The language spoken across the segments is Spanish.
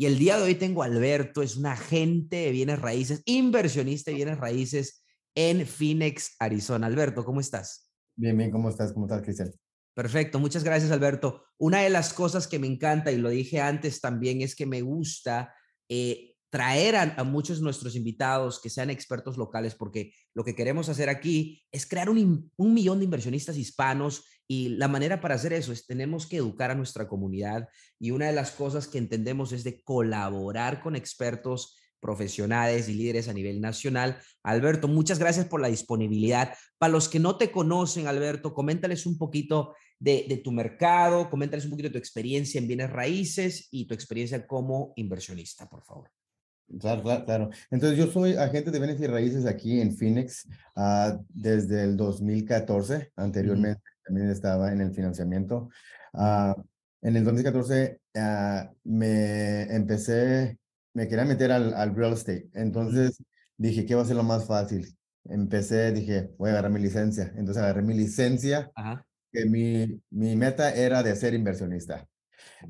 y el día de hoy tengo a Alberto, es un agente de bienes raíces, inversionista de bienes raíces en Phoenix, Arizona. Alberto, ¿cómo estás? Bien, bien, ¿cómo estás? ¿Cómo estás, Cristian? Perfecto, muchas gracias, Alberto. Una de las cosas que me encanta, y lo dije antes también, es que me gusta eh, traer a, muchos de nuestros invitados que sean expertos locales, porque lo que queremos hacer aquí es crear un, un millón de inversionistas hispanos y la manera para hacer eso es tenemos que educar a nuestra comunidad y una de las cosas que entendemos es de colaborar con expertos profesionales y líderes a nivel nacional. Alberto, muchas gracias por la disponibilidad. Para los que no te conocen, Alberto, coméntales un poquito de, tu mercado, coméntales un poquito de tu experiencia en bienes raíces y tu experiencia como inversionista, por favor. Claro, claro, claro. Entonces, yo soy agente de bienes y raíces aquí en Phoenix uh, desde el 2014. Anteriormente también estaba en el financiamiento. Uh, en el 2014 uh, ah, me empecé, me quería meter al, al, real estate. Entonces dije, ¿qué va a ser lo más fácil? Empecé, dije, voy a agarrar mi licencia. Entonces agarré mi licencia, Ajá. que mi, mi meta era de ser inversionista.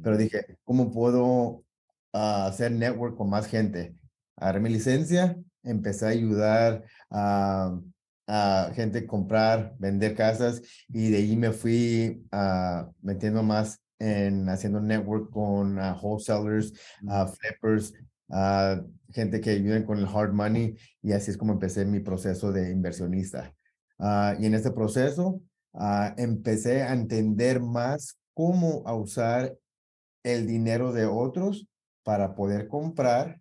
Pero dije, ¿cómo puedo hacer network con más gente? Agarré mi licencia, empecé a ayudar a a gente comprar, vender casas y de ahí me fui uh, metiendo más en haciendo network con wholesalers, uh, flippers, gente que ayuden con el hard money y así es como empecé mi proceso de inversionista. y en este proceso empecé a entender más cómo usar el dinero de otros para poder comprar,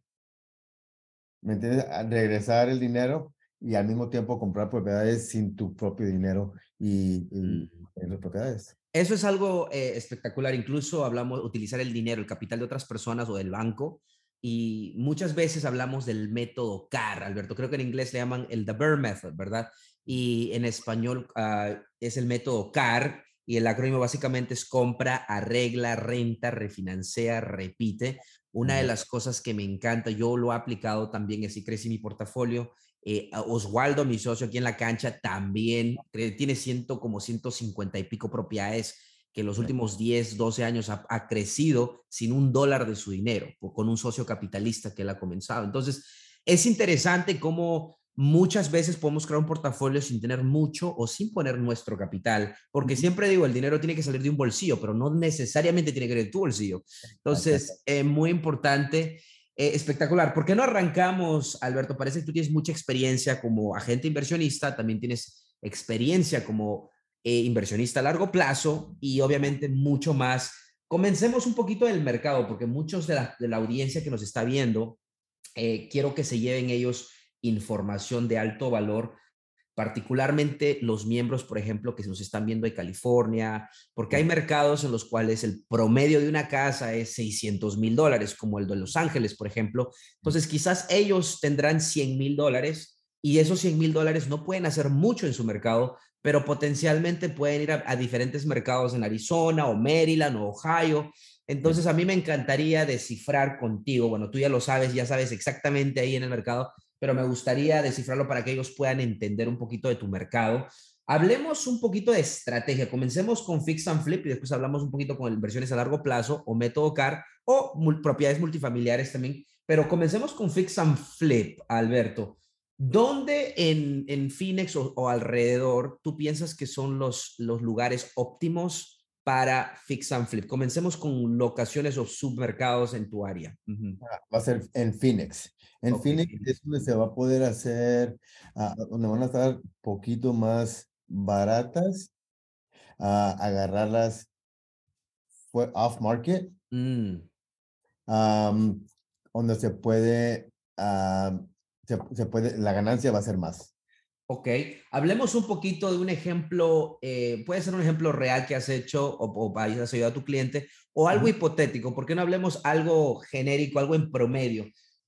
¿me entiendes? regresar el dinero y al mismo tiempo comprar propiedades sin tu propio dinero y, y mm. las propiedades. Eso es algo eh, espectacular. Incluso hablamos de utilizar el dinero, el capital de otras personas o del banco. Y muchas veces hablamos del método CAR, Alberto. Creo que en inglés le llaman el The Bear Method, ¿verdad? Y en español uh, es el método CAR. Y el acrónimo básicamente es compra, arregla, renta, refinancia, repite. Una de las cosas que me encanta, yo lo he aplicado también, así crece mi portafolio, eh, Oswaldo, mi socio aquí en la cancha, también tiene ciento, como 150 y pico propiedades que en los últimos 10, 12 años ha, crecido sin un dólar de su dinero, con un socio capitalista que él ha comenzado. Entonces, es interesante cómo muchas veces podemos crear un portafolio sin tener mucho o sin poner nuestro capital, porque siempre digo, el dinero tiene que salir de un bolsillo, pero no necesariamente tiene que ir de tu bolsillo. Entonces, es muy importante eh, espectacular. ¿Por qué no arrancamos, Alberto? Parece que tú tienes mucha experiencia como agente inversionista, también tienes experiencia como eh, inversionista a largo plazo y obviamente mucho más. Comencemos un poquito del mercado, porque muchos de la, audiencia que nos está viendo, eh, quiero que se lleven ellos información de alto valor particularmente los miembros, por ejemplo, que se nos están viendo de California, porque hay mercados en los cuales el promedio de una casa es 600 mil dólares, como el de Los Ángeles, por ejemplo. Entonces, quizás ellos tendrán 100 mil dólares y esos 100 mil dólares no pueden hacer mucho en su mercado, pero potencialmente pueden ir a, diferentes mercados en Arizona o Maryland o Ohio. Entonces, a mí me encantaría descifrar contigo, bueno, tú ya lo sabes, ya sabes exactamente ahí en el mercado, pero me gustaría descifrarlo para que ellos puedan entender un poquito de tu mercado. Hablemos un poquito de estrategia. Comencemos con Fix and Flip y después hablamos un poquito con inversiones a largo plazo o método CAR o propiedades multifamiliares también. Pero comencemos con Fix and Flip, Alberto. ¿Dónde en, en Phoenix o, alrededor tú piensas que son los, los lugares óptimos para Fix and Flip? Comencemos con locaciones o submercados en tu área. Ah, va a ser en Phoenix. En Phoenix es donde se va a poder hacer, ah, donde van a estar poquito más baratas, ah, agarrarlas off market, mm. donde se puede, se, puede, la ganancia va a ser más. Ok, hablemos un poquito de un ejemplo, eh, puede ser un ejemplo real que has hecho o, o hayas ayudado a tu cliente o algo hipotético, ¿por qué no hablemos algo genérico, algo en promedio?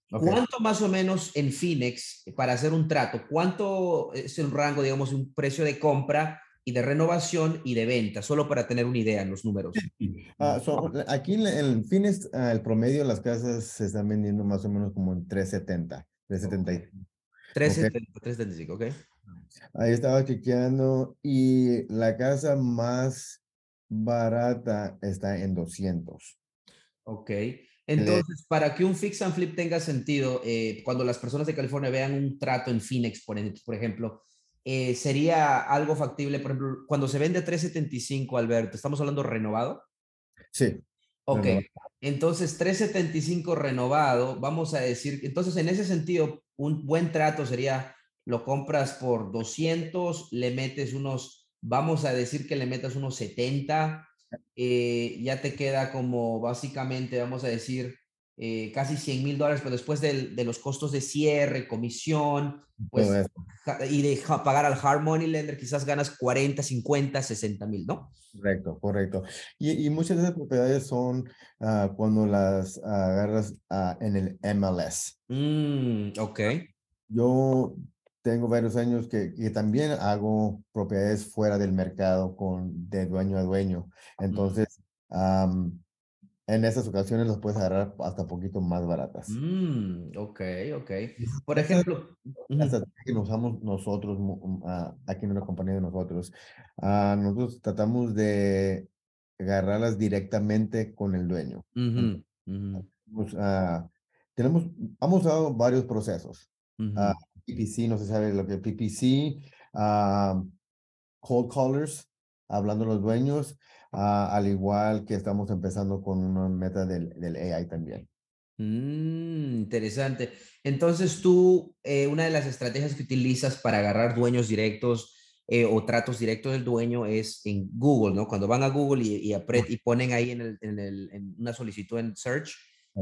¿Cuánto más o menos en Phoenix, para hacer un trato, cuánto es el rango, digamos, un precio de compra y de renovación y de venta? Solo para tener una idea en los números. Ah, aquí en, en Phoenix, ah, el promedio de las casas se están vendiendo más o menos como en 370, 375. 370, 375, ok. Ahí estaba chequeando y la casa más barata está en 200. Ok. Entonces, para que un fix and flip tenga sentido, eh, cuando las personas de California vean un trato en Phoenix, por, por ejemplo, eh, sería algo factible, por ejemplo, cuando se vende 375, Alberto, ¿estamos hablando renovado? Sí. Ok, entonces 375 renovado, vamos a decir, entonces en ese sentido, un buen trato sería, lo compras por 200, le metes unos, vamos a decir que le metas unos 70, eh, ya te queda como básicamente, vamos a decir, eh, casi 100 mil dólares, pero después de, los costos de cierre, comisión, pues, y de pagar al hard money lender, quizás ganas 40, 50, 60 mil, ¿no? Correcto, correcto. Y, muchas de esas propiedades son ah, cuando las agarras ah, en el MLS. Mm, ok. Yo tengo varios años que, que, también hago propiedades fuera del mercado con de dueño a dueño. Entonces, en esas ocasiones los puedes agarrar hasta poquito más baratas. Mm, ok, ok. Por ejemplo, hasta que nos usamos nosotros, uh, aquí en una compañía de nosotros, uh, nosotros tratamos de agarrarlas directamente con el dueño. tenemos, hemos usado varios procesos. PPC, no se sabe lo que es PPC, cold callers, hablando los dueños, Ah, al igual que estamos empezando con una meta del, del AI también. Mm, interesante. Entonces tú, eh, una de las estrategias que utilizas para agarrar dueños directos eh, o tratos directos del dueño es en Google, ¿no? Cuando van a Google y, y, y ponen ahí en, el, en, el, en, una solicitud en search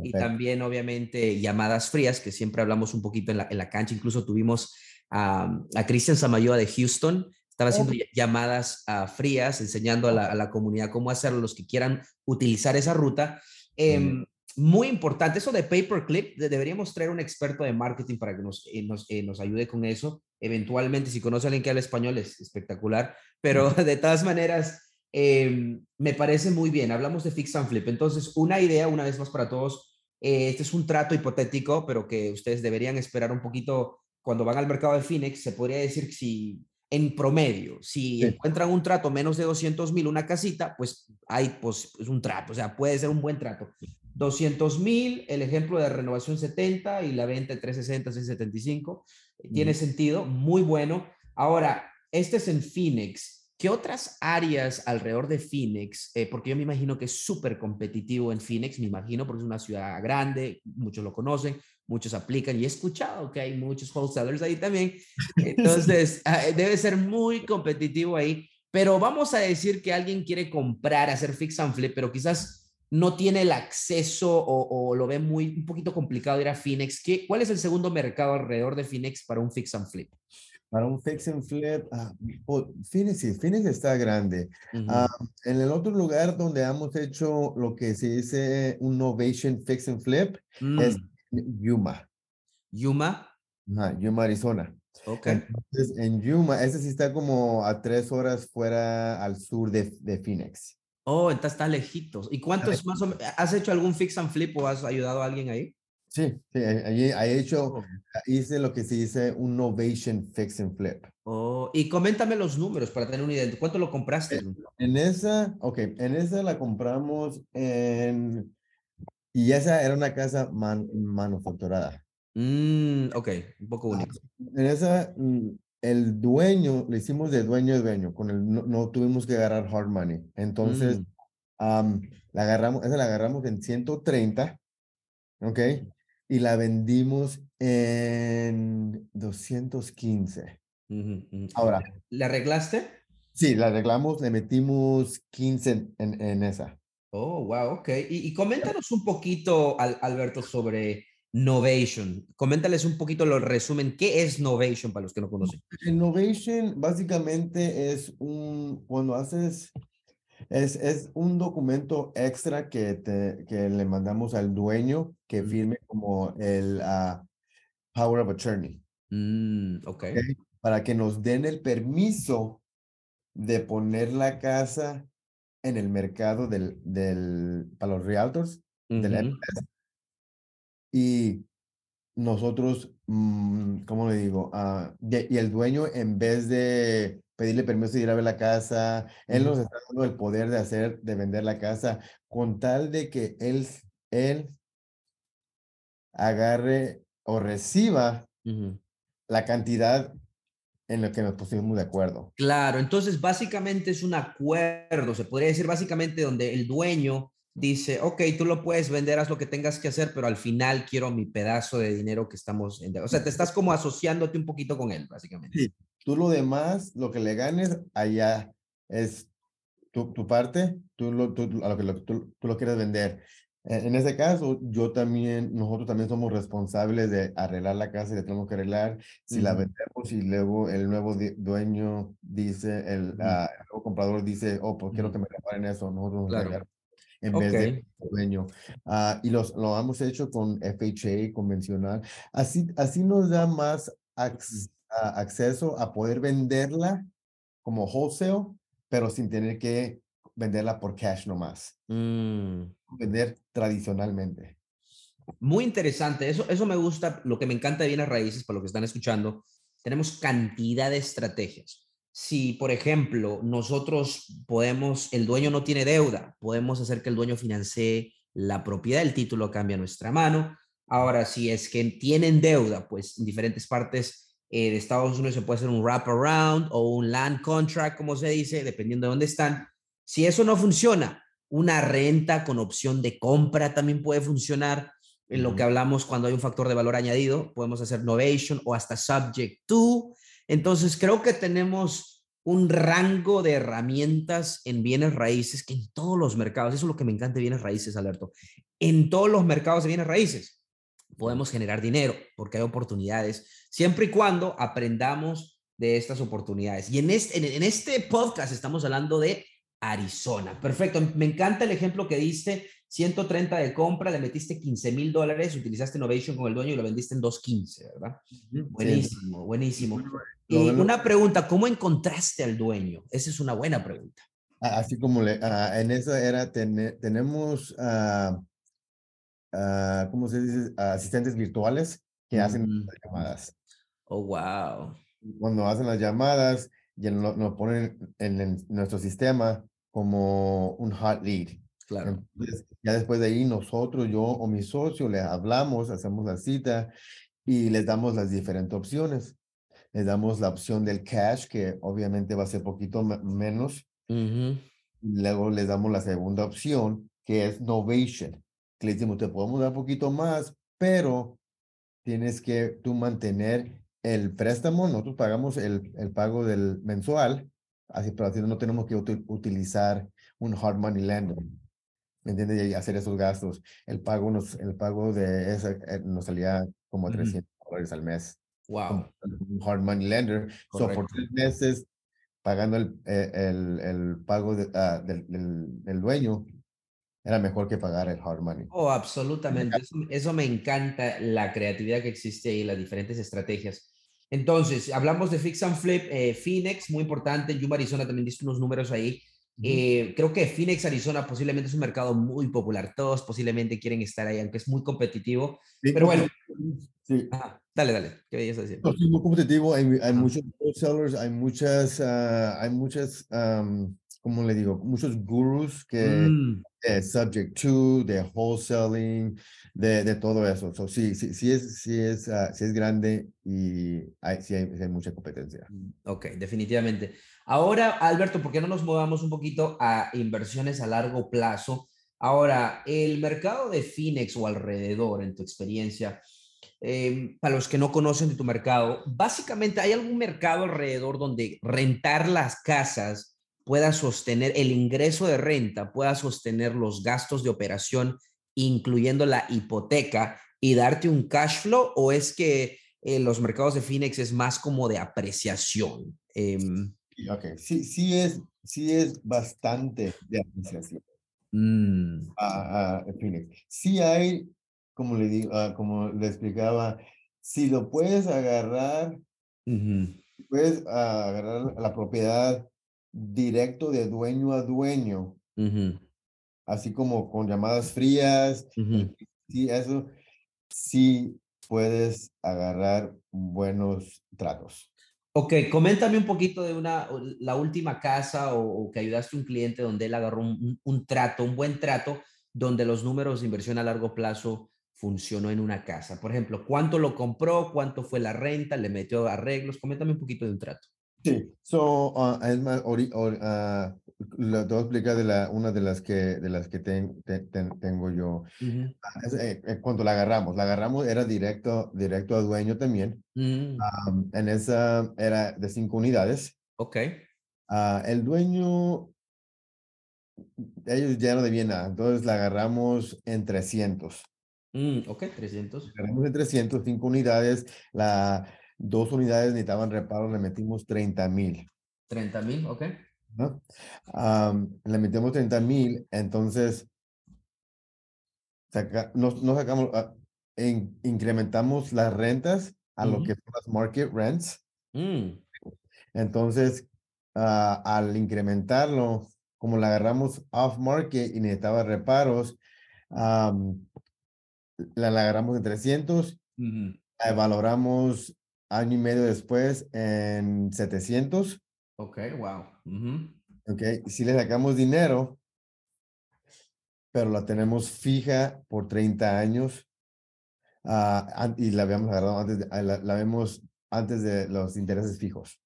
y también obviamente llamadas frías, que siempre hablamos un poquito en la, en la cancha, incluso tuvimos a, a Cristian Samayoa de Houston, estaba haciendo llamadas uh, frías, enseñando a la, a la, comunidad cómo hacerlo, los que quieran utilizar esa ruta. Eh, muy importante, eso de paperclip, de, deberíamos traer un experto de marketing para que nos, eh, nos, eh, nos, ayude con eso. Eventualmente, si conoce a alguien que habla español, es espectacular, pero de todas maneras, em, me parece muy bien. Hablamos de fix and flip. Entonces, una idea, una vez más para todos, eh, este es un trato hipotético, pero que ustedes deberían esperar un poquito cuando van al mercado de Phoenix. Se podría decir si en promedio, si encuentran un trato menos de 200 mil, una casita, pues hay pues, es un trato, o sea, puede ser un buen trato. 200 mil, el ejemplo de renovación 70 y la venta de 360, 675, tiene sentido, muy bueno. Ahora, este es en Phoenix. ¿Qué otras áreas alrededor de Phoenix? Eh, porque yo me imagino que es súper competitivo en Phoenix, me imagino, porque es una ciudad grande, muchos lo conocen, muchos aplican y he escuchado que hay muchos wholesalers ahí también. Entonces, ah, debe ser muy competitivo ahí. Pero vamos a decir que alguien quiere comprar, hacer fix and flip, pero quizás no tiene el acceso o, lo ve muy un poquito complicado ir a Phoenix. ¿Qué, ¿Cuál es el segundo mercado alrededor de Phoenix para un fix and flip? Para un fix and flip, ah, Phoenix, Phoenix está grande. Ah, en el otro lugar donde hemos hecho lo que se dice un Novation Fix and Flip es mm. Yuma. Yuma. Yuma, Arizona. Ok. Entonces, en Yuma, ese sí está como a tres horas fuera al sur de, de Phoenix. Oh, entonces está lejitos. ¿Y cuántos más o menos? ¿Has hecho algún fix and flip o has ayudado a alguien ahí? Sí, sí, ahí he hecho, oh. hice lo que se dice un Novation Fix and Flip. Oh, y coméntame los números para tener una idea. ¿Cuánto lo compraste? En esa, ok, en esa la compramos en y esa era una casa manufacturada. Mm, ok, un poco ah, único. En esa, mm, el dueño, le hicimos de dueño a dueño, con el, no, tuvimos que agarrar hard money. Entonces, mm. la agarramos, esa la agarramos en 130, ok, y la vendimos en 215. Ahora. ¿Le arreglaste? Sí, la arreglamos, le metimos 15 en, en esa. Oh, wow, ok. Y, coméntanos un poquito, Alberto, sobre Novation. Coméntales un poquito lo resumen. ¿Qué es Novation para los que no conocen? Novation básicamente es un, cuando haces, Es, es un documento extra que, te, que le mandamos al dueño que firme como el ah, Power of Attorney. Mm, ok. Para que nos den el permiso de poner la casa en el mercado del, del, para los realtors, Y nosotros, mm, ¿cómo le digo? Ah, y el dueño, en vez de pedirle permiso de ir a ver la casa, él nos está dando el poder de hacer, de vender la casa, con tal de que él, él agarre o reciba la cantidad en lo que nos pusimos de acuerdo. Claro, entonces básicamente es un acuerdo, se podría decir básicamente donde el dueño dice, ok, tú lo puedes vender, haz lo que tengas que hacer, pero al final quiero mi pedazo de dinero que estamos en... O sea, te estás como asociándote un poquito con él, básicamente. Sí, tú lo demás, lo que le ganes, allá es tu, tu parte, tú lo, tú, a lo que tú, tú, lo quieres vender. En ese caso, yo también, nosotros también somos responsables de arreglar la casa y la tenemos que arreglar. Si la vendemos y luego el nuevo dueño dice, el, ah, el, nuevo comprador dice, oh, pues quiero que me reparen eso, nosotros claro. en vez de dueño. Uh, y los, lo hemos hecho con FHA convencional. Así, así nos da más acceso a poder venderla como wholesale, pero sin tener que venderla por cash nomás. Mm. Vender tradicionalmente. Muy interesante. Eso, eso me gusta. Lo que me encanta de bienes raíces, para lo que están escuchando, tenemos cantidad de estrategias. Si, por ejemplo, nosotros podemos, el dueño no tiene deuda, podemos hacer que el dueño financie la propiedad, el título cambia a nuestra mano. Ahora, si es que tienen deuda, pues en diferentes partes eh, de Estados Unidos se puede hacer un wraparound o un land contract, como se dice, dependiendo de dónde están si eso no funciona, una renta con opción de compra también puede funcionar. En lo que hablamos cuando hay un factor de valor añadido, podemos hacer novation o hasta subject to. Entonces, creo que tenemos un rango de herramientas en bienes raíces que en todos los mercados, eso es lo que me encanta de bienes raíces, Alberto, en todos los mercados de bienes raíces podemos generar dinero porque hay oportunidades, siempre y cuando aprendamos de estas oportunidades. Y en este, en este podcast estamos hablando de Arizona. Perfecto. Me encanta el ejemplo que diste. 130 de compra, le metiste 15 mil dólares, utilizaste Innovation con el dueño y lo vendiste en 215, ¿verdad? Buenísimo, buenísimo. Y una pregunta, ¿cómo encontraste al dueño? Esa es una buena pregunta. Así como le, ah, en esa era, tenemos, uh, ¿cómo se dice? asistentes virtuales que hacen llamadas. Oh, wow. Cuando hacen las llamadas, y nos ponen en, nuestro sistema como un hot lead. Claro. ya después de ahí nosotros, yo o mi socio, le hablamos, hacemos la cita y les damos las diferentes opciones. Les damos la opción del cash, que obviamente va a ser poquito menos. Luego les damos la segunda opción, que es novation. Que les decimos, te podemos dar poquito más, pero tienes que tú mantener el préstamo, nosotros pagamos el, el pago del mensual, así, pero así no tenemos que utilizar un hard money lender. ¿Me entiendes? Y hacer esos gastos. El pago, nos, el pago de esa eh, nos salía como 300 dólares al mes. Wow. Un hard money lender. So, por tres meses, pagando el, eh, el, el pago de, ah, del, del, del, dueño, era mejor que pagar el hard money. Oh, absolutamente. Eso, eso, me encanta, la creatividad que existe ahí, las diferentes estrategias. Entonces, hablamos de Fix and Flip, eh, Phoenix, muy importante, Yuma, Arizona, también diste unos números ahí. Eh, creo que Phoenix, Arizona, posiblemente es un mercado muy popular. Todos posiblemente quieren estar ahí, aunque es muy competitivo. pero bueno, sí. dale, dale, ¿qué veías decir? es muy competitivo, hay, hay muchos sellers, hay muchas, uh, hay muchas, um, ¿cómo le digo? Muchos gurus que mm. subject to, de wholesaling, de, de todo eso. So, sí, sí, sí es, sí es, uh, sí es grande y hay, sí, hay, hay, mucha competencia. Mm, ok, definitivamente. Ahora, Alberto, ¿por qué no nos movamos un poquito a inversiones a largo plazo? Ahora, el mercado de Phoenix o alrededor, en tu experiencia, eh, para los que no conocen de tu mercado, básicamente hay algún mercado alrededor donde rentar las casas pueda sostener el ingreso de renta, pueda sostener los gastos de operación incluyendo la hipoteca, y darte un cash flow o es que eh, los mercados de Phoenix es más como de apreciación? Eh, ok, sí, sí es, sí es bastante de apreciación Mm, a, a Phoenix. Sí hay, como le digo, ah, como le explicaba, si lo puedes agarrar, ujú, puedes agarrar la propiedad directo de dueño a dueño, así como con llamadas frías, ujú. sí, eso sí puedes agarrar buenos tratos. Ok, coméntame un poquito de una, la última casa o, o que ayudaste a un cliente donde él agarró un- un trato, un buen trato, donde los números de inversión a largo plazo funcionó en una casa. Por ejemplo, ¿cuánto lo compró? ¿Cuánto fue la renta? ¿Le metió arreglos? Coméntame un poquito de un trato. Sí, so, ah, es más, ori- or- ah, lo te voy a explicar de la, una de las que, de las que ten- ten- ten- tengo yo. Ujú. Ah, es, eh, cuando la agarramos, la agarramos era directo, directo a dueño también. Mm, Am, en esa era de cinco unidades. ok. El dueño, ellos ya no debían nada, entonces la agarramos en 300. Mm, ok, 300. Agarramos en 300, cinco unidades, la, dos unidades necesitaban reparo, le metimos 30 mil. 30 mil, ok. ¿no? Le metemos 30 mil, entonces saca, nos, nos sacamos, ah, en- incrementamos las rentas a lo que son las market rents. Mm, Entonces, ah, al incrementarlo, como la agarramos off market y necesitaba reparos, la, la agarramos en 300, ujú. la valoramos año y medio después en 700. Ok, wow. Ujú. Ok, si le sacamos dinero, pero la tenemos fija por 30 años an- y la habíamos agarrado antes, de, ah, la, la vemos antes de los intereses fijos.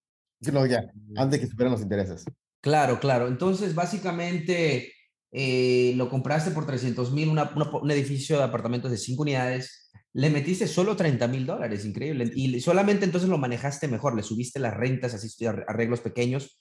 No, ya, antes de que supieran los intereses. Claro, claro. Entonces, básicamente, eh, lo compraste por 300 mil, un edificio de apartamentos de cinco unidades, le metiste solo 30 mil dólares, increíble. Y solamente entonces lo manejaste mejor, le subiste las rentas, así arre- arreglos pequeños,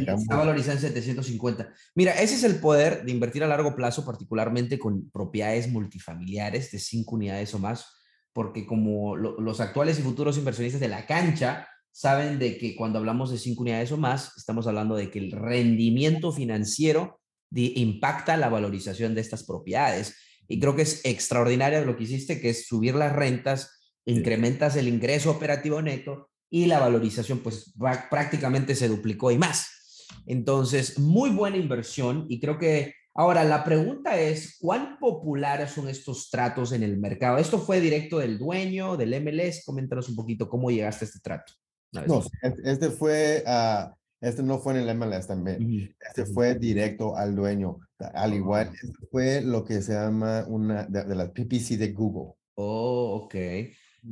Y está valorizado en 750. Mira, ese es el poder de invertir a largo plazo, particularmente con propiedades multifamiliares de cinco unidades o más, porque como lo- los actuales y futuros inversionistas de la cancha saben de que cuando hablamos de cinco unidades o más, estamos hablando de que el rendimiento financiero di- impacta la valorización de estas propiedades. Y creo que es extraordinario lo que hiciste, que es subir las rentas, incrementas el ingreso operativo neto y la valorización pues prá- prácticamente se duplicó y más. Entonces, muy buena inversión y creo que ahora la pregunta es, ¿cuán populares son estos tratos en el mercado? ¿Esto fue directo del dueño, del MLS? Coméntanos un poquito cómo llegaste a este trato. No, este fue, ah, este no fue en el MLS también. Este fue directo al dueño. Al igual, Ah. este fue lo que se llama una de, de las PPC de Google. Oh, ok.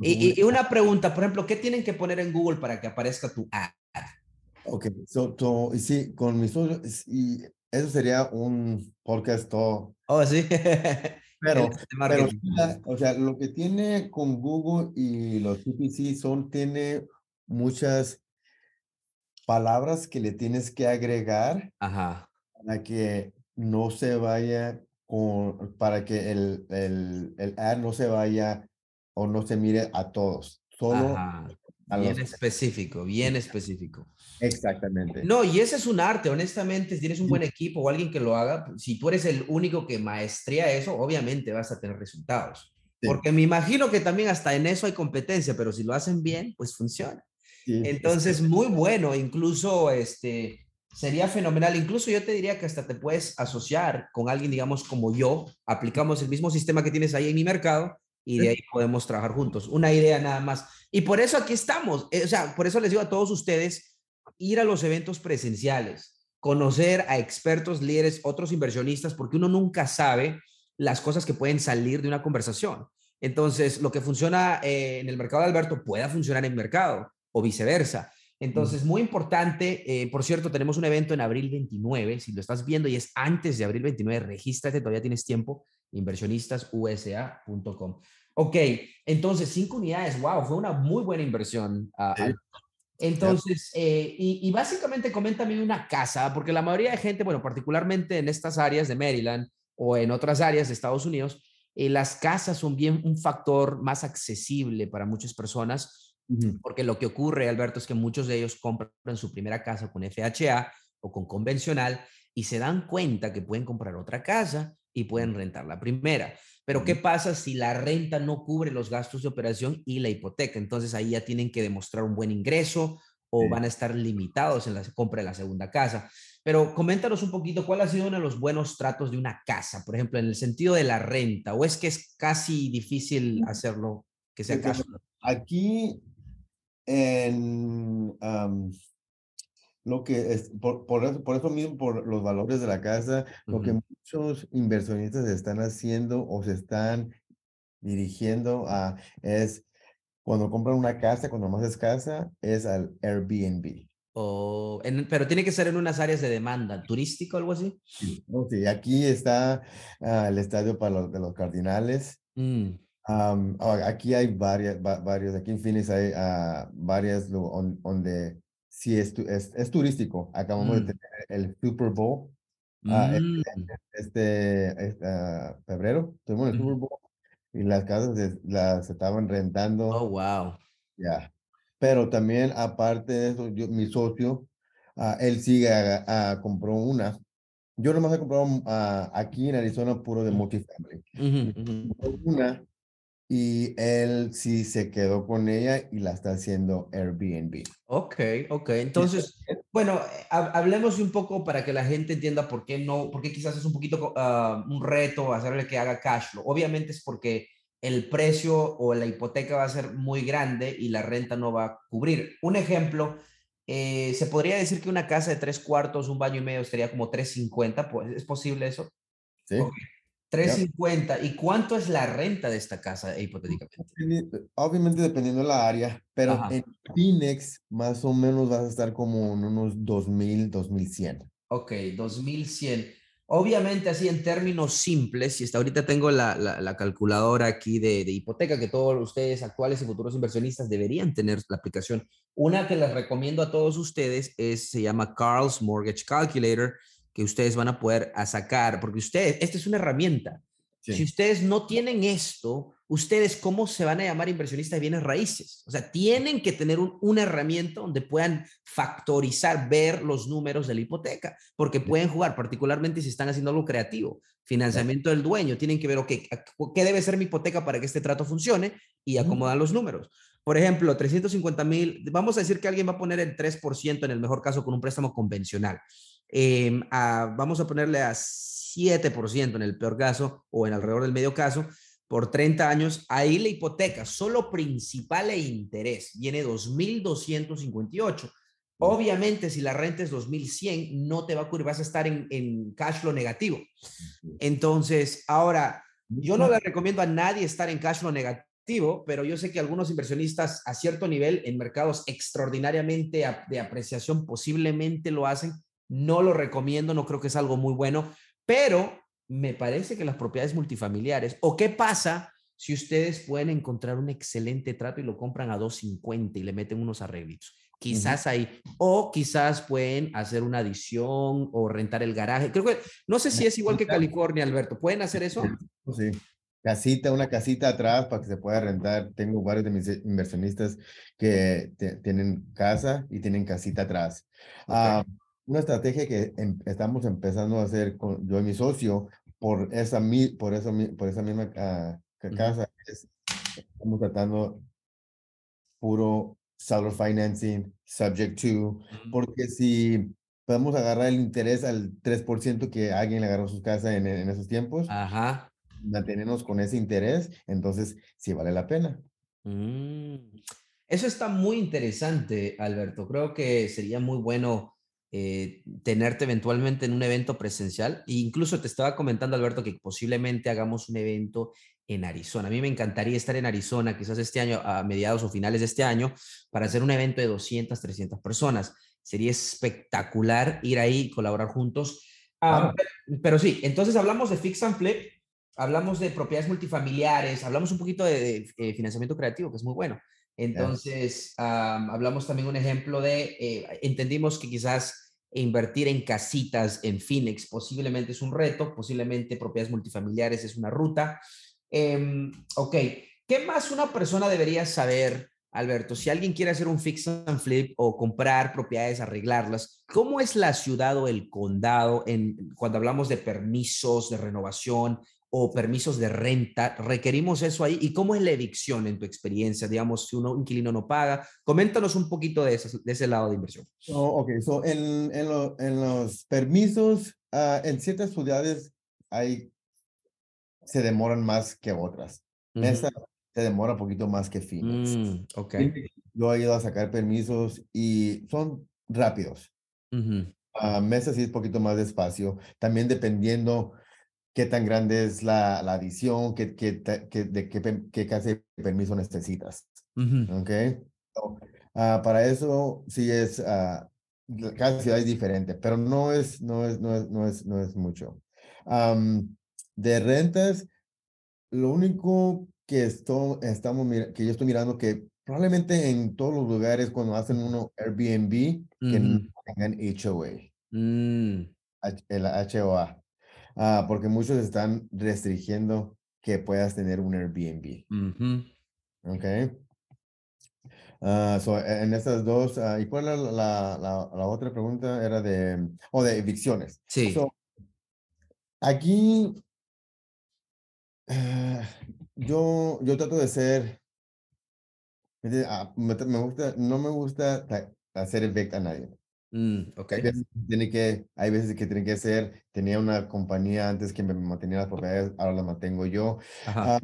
Y, y- una pregunta, por ejemplo, ¿qué tienen que poner en Google para que aparezca tu ad? Ok, so, so, y sí, con mis y eso sería un podcast todo, Oh, sí. pero, pero o sea, lo que tiene con Google y los PPC son, tiene muchas palabras que le tienes que agregar Ajá. para que no se vaya con, para que el, el, el ad no se vaya o no se mire a todos, solo Ajá. a Bien los, específico, bien específico. exactamente. No, y ese es un arte, honestamente, si tienes un buen equipo o alguien que lo haga, si tú eres el único que maestría eso, obviamente vas a tener resultados. Sí. Porque me imagino que también hasta en eso hay competencia, pero si lo hacen bien, pues funciona. Sí, Entonces, muy bueno, incluso este sería fenomenal. Incluso yo te diría que hasta te puedes asociar con alguien, digamos, como yo, aplicamos el mismo sistema que tienes ahí en mi mercado y de ahí podemos trabajar juntos. Una idea nada más. Y por eso aquí estamos. Eh, O sea, por eso les digo a todos ustedes, ir a los eventos presenciales, conocer a expertos, líderes, otros inversionistas, porque uno nunca sabe las cosas que pueden salir de una conversación. Entonces, lo que funciona eh, en el mercado de Alberto pueda funcionar en el mercado o viceversa. Entonces, muy importante, eh, por cierto, tenemos un evento en abril 29, si lo estás viendo y es antes de abril 29, regístrate, todavía tienes tiempo, inversionistasusa.com. Ok, entonces, cinco unidades, wow, fue una muy buena inversión. Alberto. Entonces, eh, y, y básicamente coméntame una casa, porque la mayoría de gente, bueno, particularmente en estas áreas de Maryland o en otras áreas de Estados Unidos, eh, las casas son bien un factor más accesible para muchas personas. Porque lo que ocurre, Alberto, es que muchos de ellos compran su primera casa con FHA o con convencional y se dan cuenta que pueden comprar otra casa y pueden rentar la primera. Pero ¿qué pasa si la renta no cubre los gastos de operación y la hipoteca? Entonces ahí ya tienen que demostrar un buen ingreso o van a estar limitados en la compra de la segunda casa. Pero coméntanos un poquito cuál ha sido uno de los buenos tratos de una casa, por ejemplo, en el sentido de la renta, o es que es casi difícil hacerlo que sea caso. Aquí en lo que es, por, por, eso, por eso mismo, por los valores de la casa, lo que muchos inversionistas están haciendo o se están dirigiendo a es cuando compran una casa, cuando más es casa, es al Airbnb. O en, pero tiene que ser en unas áreas de demanda, turístico o algo así. Sí, aquí está ah, el estadio para los, de los Cardinales. Mm. Aquí hay varias, varios, aquí en Phoenix hay uh, varias donde sí es, es, turístico. Acabamos de mm. tener el Super Bowl. Este, mm. este, este febrero tuvimos el Super Bowl y las casas las estaban rentando. Oh, wow. Ya. Pero también, aparte de eso, yo, mi socio, uh, él sigue, compró una. Yo nomás he comprado aquí en Arizona puro de multifamily. Una y él sí se quedó con ella y la está haciendo Airbnb. Ok, ok. Entonces, bueno, hablemos un poco para que la gente entienda por qué no, porque quizás es un poquito uh, un reto hacerle que haga cash flow. Obviamente es porque el precio o la hipoteca va a ser muy grande y la renta no va a cubrir. Un ejemplo, eh, se podría decir que una casa de tres cuartos, un baño y medio estaría como 350, ¿es posible eso? Sí. 350. ¿Y cuánto es la renta de esta casa hipotéticamente? Obviamente dependiendo de la área, pero en Phoenix más o menos vas a estar como en unos 2000, 2100. Ok, 2100. Obviamente así en términos simples, y hasta ahorita tengo la, la, calculadora aquí de, de, hipoteca que todos ustedes actuales y futuros inversionistas deberían tener la aplicación. Una que les recomiendo a todos ustedes es, se llama Carl's Mortgage Calculator que ustedes van a poder a sacar, porque ustedes, esta es una herramienta. Si ustedes no tienen esto, ustedes cómo se van a llamar inversionistas de bienes raíces? O sea, tienen que tener una herramienta donde puedan factorizar, ver los números de la hipoteca, porque pueden jugar, particularmente si están haciendo algo creativo, financiamiento del dueño, tienen que ver, ok, ¿qué debe ser mi hipoteca para que este trato funcione? Y acomodar los números. Por ejemplo, 350 mil, vamos a decir que alguien va a poner el 3% en el mejor caso con un préstamo convencional. Em, vamos a ponerle a 7% en el peor caso o en alrededor del medio caso, por 30 años, ahí la hipoteca, solo principal e interés, viene 2.258. Obviamente, si la renta es 2.100, no te va a ocurrir, vas a estar en, en cash flow negativo. Entonces, ahora, yo no le recomiendo a nadie estar en cash flow negativo, pero yo sé que algunos inversionistas a cierto nivel en mercados extraordinariamente de apreciación posiblemente lo hacen no lo recomiendo, no creo que es algo muy bueno, pero me parece que las propiedades multifamiliares, o qué pasa si ustedes pueden encontrar un excelente trato y lo compran a 250 y le meten unos arreglitos. Quizás ahí, o quizás pueden hacer una adición o rentar el garaje. Creo que, no sé si es igual que California, Alberto. ¿Pueden hacer eso? Sí. Casita, una casita atrás para que se pueda rentar. Tengo varios de mis inversionistas que tienen casa y tienen casita atrás. Ah, una estrategia que em, estamos empezando a hacer con yo y mi socio por esa, por esa, por esa misma ah, casa. estamos tratando puro seller financing, subject to, porque si podemos agarrar el interés al 3% que alguien le agarró su casa en, en esos tiempos, Ajá. mantenernos con ese interés, entonces sí vale la pena. Mm. Eso está muy interesante, Alberto. Creo que sería muy bueno eh, tenerte eventualmente en un evento presencial. E incluso te estaba comentando, Alberto, que posiblemente hagamos un evento en Arizona. A mí me encantaría estar en Arizona, quizás este año, a mediados o finales de este año, para hacer un evento de 200, 300 personas. Sería espectacular ir ahí y colaborar juntos. Ah, pero, sí, entonces hablamos de Fix and Flip, hablamos de propiedades multifamiliares, hablamos un poquito de, eh, financiamiento creativo, que es muy bueno. Entonces, hablamos también un ejemplo de, eh, entendimos que quizás invertir en casitas en Phoenix posiblemente es un reto, posiblemente propiedades multifamiliares es una ruta. Em, ok, ¿qué más una persona debería saber Alberto, si alguien quiere hacer un fix and flip o comprar propiedades, arreglarlas, ¿cómo es la ciudad o el condado en, cuando hablamos de permisos de renovación o permisos de renta? ¿Requerimos eso ahí? ¿Y cómo es la evicción en tu experiencia? Digamos, si un inquilino no paga, coméntanos un poquito de ese, de ese lado de inversión. Oh, ok, so en, en, en los permisos, uh, en ciertas ciudades hay, se demoran más que otras. -huh se demora un poquito más que Phoenix. Mm, okay. Yo he ido a sacar permisos y son rápidos. Uh -huh. uh, Mesa sí es un poquito más despacio, también dependiendo qué tan grande es la, la adición, qué, qué, qué, de qué, qué clase de permiso necesitas. Uh -huh. Okay. So, uh, para eso sí es, cada ciudad es diferente, pero no es, no es, no es, no es, no es mucho. Um, de rentas, lo único que, esto, estamos, que yo estoy mirando que probablemente en todos los lugares cuando hacen uno Airbnb, que no tengan HOA, Mm, el HOA, ah, porque muchos están restringiendo que puedas tener un Airbnb. ujú. ¿Ok? Ah, so, en estas dos, ah, ¿y cuál era la, la, la- la otra pregunta? Era de, o de evicciones. Sí. So, aquí, ah, yo, yo trato de ser, ¿me me, gusta, no me gusta ta- hacer evict a nadie. Mm, ok. Hay veces, que tiene que, hay veces que tiene que ser, tenía una compañía antes que me mantenía las propiedades, ahora las mantengo yo. Ah,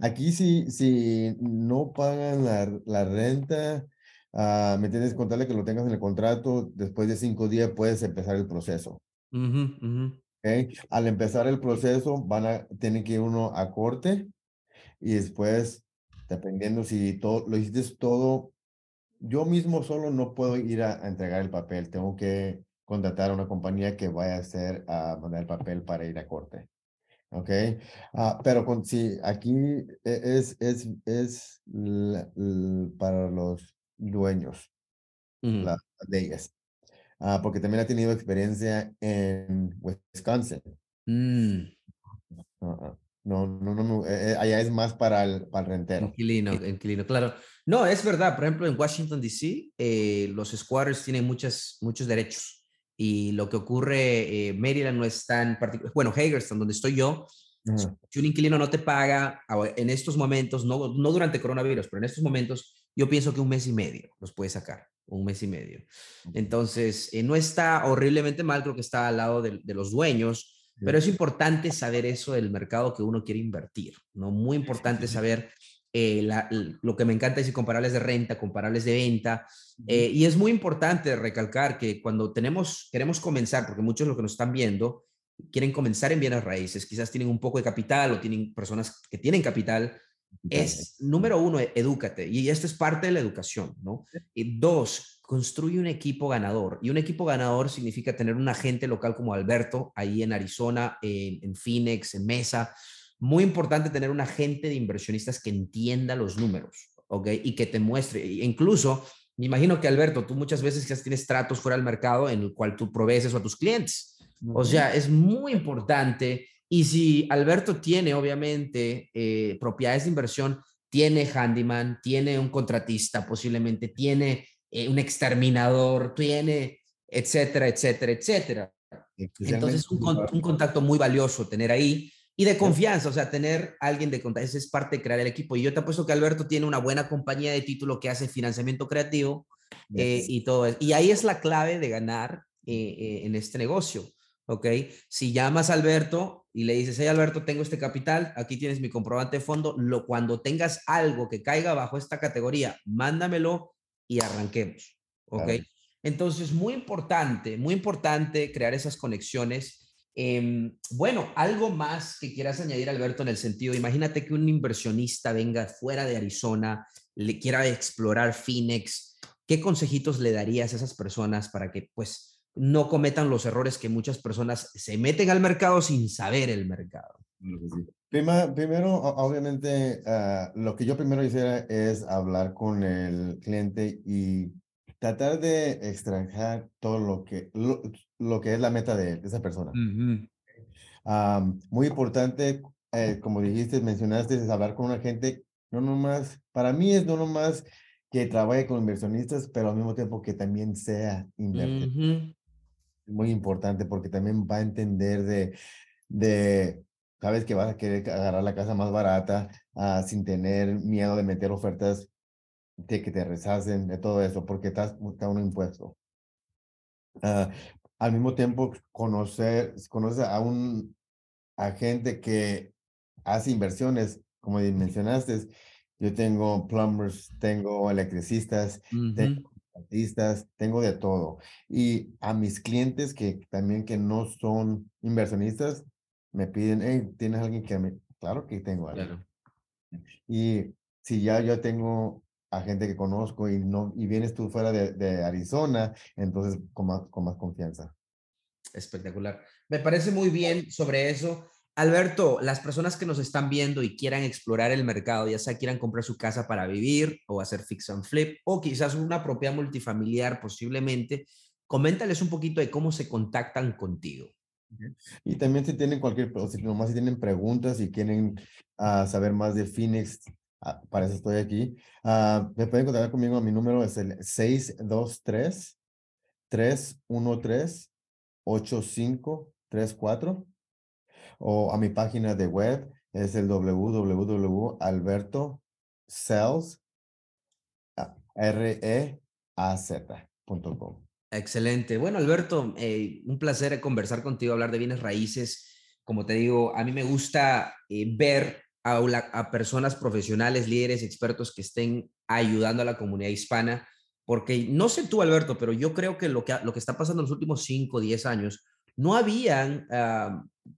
aquí si, si no pagan la, la renta, ah, ¿me tienes que contarle que lo tengas en el contrato? Después de cinco días puedes empezar el proceso. Ujú, ujú. ¿ok? Al empezar el proceso van a tener que ir uno a corte y después, dependiendo si todo, lo hiciste todo, yo mismo solo no puedo ir a, a entregar el papel, tengo que contratar a una compañía que vaya a hacer, a mandar el papel para ir a corte. ¿Ok? Ah, pero con, si aquí e- es, es, es la- para los dueños, leyes. Ah, porque también ha tenido experiencia en Wisconsin. Mm. No, no, no, no, eh, eh, allá es más para el, para el rentero. Inquilino, inquilino, claro. No, es verdad. Por ejemplo, en Washington, D.C., eh, los squatters tienen muchas, muchos derechos. Y lo que ocurre, eh, Maryland no es tan particular. Bueno, Hagerstown, donde estoy yo, si un inquilino no te paga ahora- en estos momentos, no, no durante coronavirus, pero en estos momentos, yo pienso que un mes y medio los puede sacar, un mes y medio. Entonces, eh, no está horriblemente mal, creo que está al lado de, de los dueños, Sí. pero es importante saber eso del mercado que uno quiere invertir, ¿no? Muy importante saber eh, la- lo que me encanta es comparables de renta, comparables de venta, eh, y es muy importante recalcar que cuando tenemos, queremos comenzar, porque muchos de los que nos están viendo quieren comenzar en bienes raíces, quizás tienen un poco de capital o tienen personas que tienen capital, es, número uno, e- edúcate. Y esto es parte de la educación, ¿no? Y dos, construye un equipo ganador. Y un equipo ganador significa tener un agente local como Alberto, ahí en Arizona, en, en Phoenix, en Mesa. Muy importante tener un agente de inversionistas que entienda los números, ¿ok? Y que te muestre. Incluso, me imagino que Alberto, tú muchas veces quizás tienes tratos fuera del mercado en el cual tú provees eso a tus clientes. O sea, es muy importante. Y si Alberto tiene, obviamente, eh, propiedades de inversión, tiene handyman, tiene un contratista, posiblemente tiene eh, un exterminador, tiene, etcétera, etcétera, etcétera. Entonces, un, un, contacto muy valioso tener ahí y de confianza, o sea, tener alguien de eso es parte de crear el equipo. Y yo te apuesto que Alberto tiene una buena compañía de título que hace financiamiento creativo eh, y todo eso. Y ahí es la clave de ganar eh, en este negocio. ¿ok? Si llamas a Alberto y le dices, hey Alberto, tengo este capital, aquí tienes mi comprobante de fondo, lo, cuando tengas algo que caiga bajo esta categoría, mándamelo y arranquemos, ¿ok? Claro. Entonces, muy importante, muy importante crear esas conexiones. Eh, bueno, algo más que quieras añadir, Alberto, en el sentido, imagínate que un inversionista venga fuera de Arizona, le quiera explorar Phoenix, ¿qué consejitos le darías a esas personas para que, pues, no cometan los errores que muchas personas se meten al mercado sin saber el mercado. Primero, obviamente, uh, lo que yo primero hiciera es hablar con el cliente y tratar de extraer todo lo que, lo, lo, que es la meta de, de esa persona. Uh -huh. um, muy importante, eh, como dijiste, mencionaste, es hablar con una gente, no nomás, para mí es no nomás que trabaje con inversionistas, pero al mismo tiempo que también sea invertir. Muy importante porque también va a entender de, de sabes que vas a querer agarrar la casa más barata ah, sin tener miedo de meter ofertas de que te rechacen, de todo eso, porque estás buscando un impuesto. Ah, al mismo tiempo, conocer, conocer a un agente que hace inversiones, como mencionaste, yo tengo plumbers, tengo electricistas, tengo artistas, tengo de todo. Y a mis clientes que también que no son inversionistas, me piden, hey, ¿tienes alguien que me... Claro que tengo alguien. Y si ya yo tengo a gente que conozco y no y vienes tú fuera de, de Arizona, entonces con más, con más confianza. Espectacular. Me parece muy bien sobre eso. Alberto, las personas que nos están viendo y quieran explorar el mercado, ya sea quieran comprar su casa para vivir o hacer fix and flip o quizás una propiedad multifamiliar posiblemente, coméntales un poquito de cómo se contactan contigo. Y también si tienen cualquier, o si nomás si tienen preguntas y quieren uh, saber más de Phoenix, uh, para eso estoy aquí, uh, me pueden contactar conmigo, mi número es el 623 313 8534 o a mi página de web es el www.albertocells.com. Excelente. Bueno, Alberto, eh, un placer conversar contigo, hablar de bienes raíces. Como te digo, a mí me gusta eh, ver a, personas profesionales, líderes, expertos que estén ayudando a la comunidad hispana, porque no sé tú, Alberto, pero yo creo que lo que, lo que está pasando en los últimos 5 o 10 años, no habían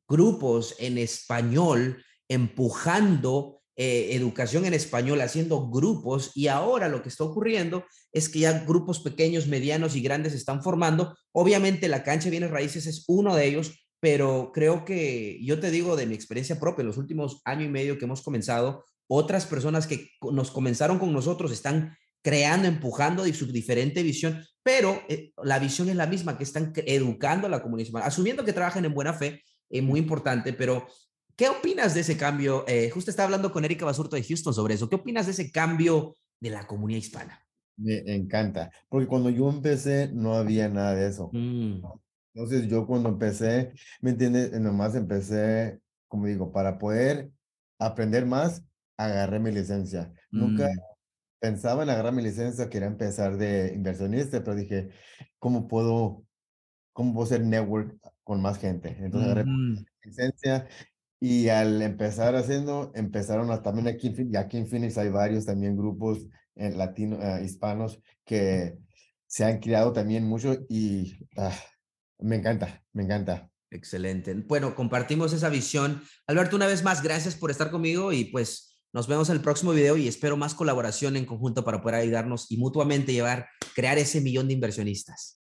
grupos en español empujando eh, educación en español, haciendo grupos y ahora lo que está ocurriendo es que ya grupos pequeños, medianos y grandes se están formando. Obviamente la cancha Bienes Raíces es uno de ellos, pero creo que yo te digo de mi experiencia propia, los últimos año y medio que hemos comenzado, otras personas que nos comenzaron con nosotros están creando, empujando de su diferente visión, pero eh, la visión es la misma, que están educando a la comunidad asumiendo que trabajan en buena fe, es muy importante, pero ¿Qué opinas de ese cambio? Eh, justo estaba hablando con Erika Basurto de Houston sobre eso. ¿Qué opinas de ese cambio de la comunidad hispana? Me encanta, porque cuando yo empecé no había nada de eso. Mm. Entonces yo cuando empecé, ¿me entiendes? Nomás empecé, como digo, para poder aprender más, agarré mi licencia. Nunca mm. pensaba en agarrar mi licencia, quería empezar de inversionista, pero dije, ¿cómo puedo, cómo puedo ser network con más gente? Entonces agarré mi licencia y al empezar haciendo, empezaron a, también aquí, aquí en Phoenix hay varios también grupos en eh, latino, eh, hispanos que se han creado también mucho y ah, me encanta, me encanta. Excelente. Bueno, compartimos esa visión. Alberto, una vez más, gracias por estar conmigo y pues nos vemos en el próximo video y espero más colaboración en conjunto para poder ayudarnos y mutuamente llevar, crear ese millón de inversionistas.